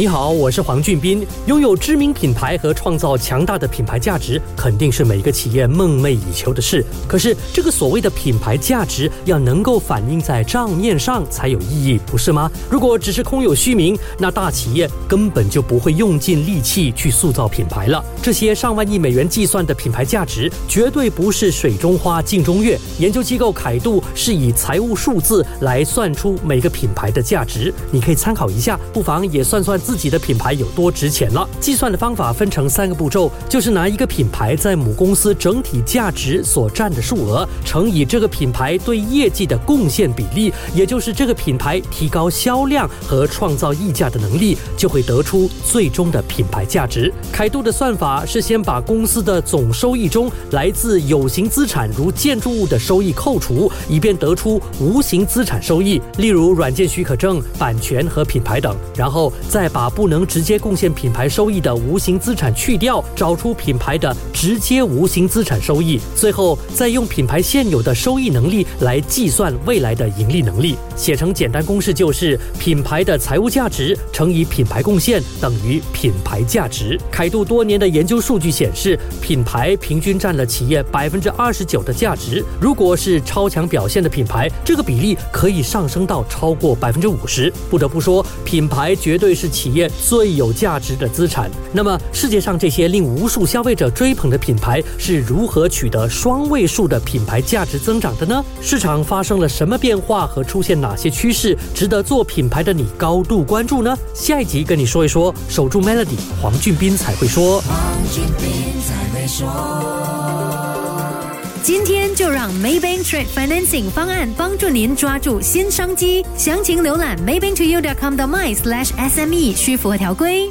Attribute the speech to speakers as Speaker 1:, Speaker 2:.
Speaker 1: 你好，我是黄俊斌。拥有知名品牌和创造强大的品牌价值，肯定是每个企业梦寐以求的事。可是，这个所谓的品牌价值要能够反映在账面上才有意义，不是吗？如果只是空有虚名，那大企业根本就不会用尽力气去塑造品牌了。这些上万亿美元计算的品牌价值，绝对不是水中花、镜中月。研究机构凯度是以财务数字来算出每个品牌的价值，你可以参考一下，不妨也算算。自己的品牌有多值钱了？计算的方法分成三个步骤，就是拿一个品牌在母公司整体价值所占的数额，乘以这个品牌对业绩的贡献比例，也就是这个品牌提高销量和创造溢价的能力，就会得出最终的品牌价值。凯度的算法是先把公司的总收益中来自有形资产如建筑物的收益扣除，以便得出无形资产收益，例如软件许可证、版权和品牌等，然后再把把不能直接贡献品牌收益的无形资产去掉，找出品牌的直接无形资产收益，最后再用品牌现有的收益能力来计算未来的盈利能力。写成简单公式就是品牌的财务价值乘以品牌贡献等于品牌价值。凯度多年的研究数据显示，品牌平均占了企业百分之二十九的价值。如果是超强表现的品牌，这个比例可以上升到超过百分之五十。不得不说，品牌绝对是企业最有价值的资产。那么，世界上这些令无数消费者追捧的品牌是如何取得双位数的品牌价值增长的呢？市场发生了什么变化和出现哪些趋势值得做品牌的你高度关注呢？下一集跟你说一说。守住 Melody，黄俊斌才会说。
Speaker 2: 黄俊斌才会说。
Speaker 3: 今天就让 Maybank Trade Financing 方案帮助您抓住新商机。详情浏览 maybanktoyou.com 的 my/sme 需符合条规。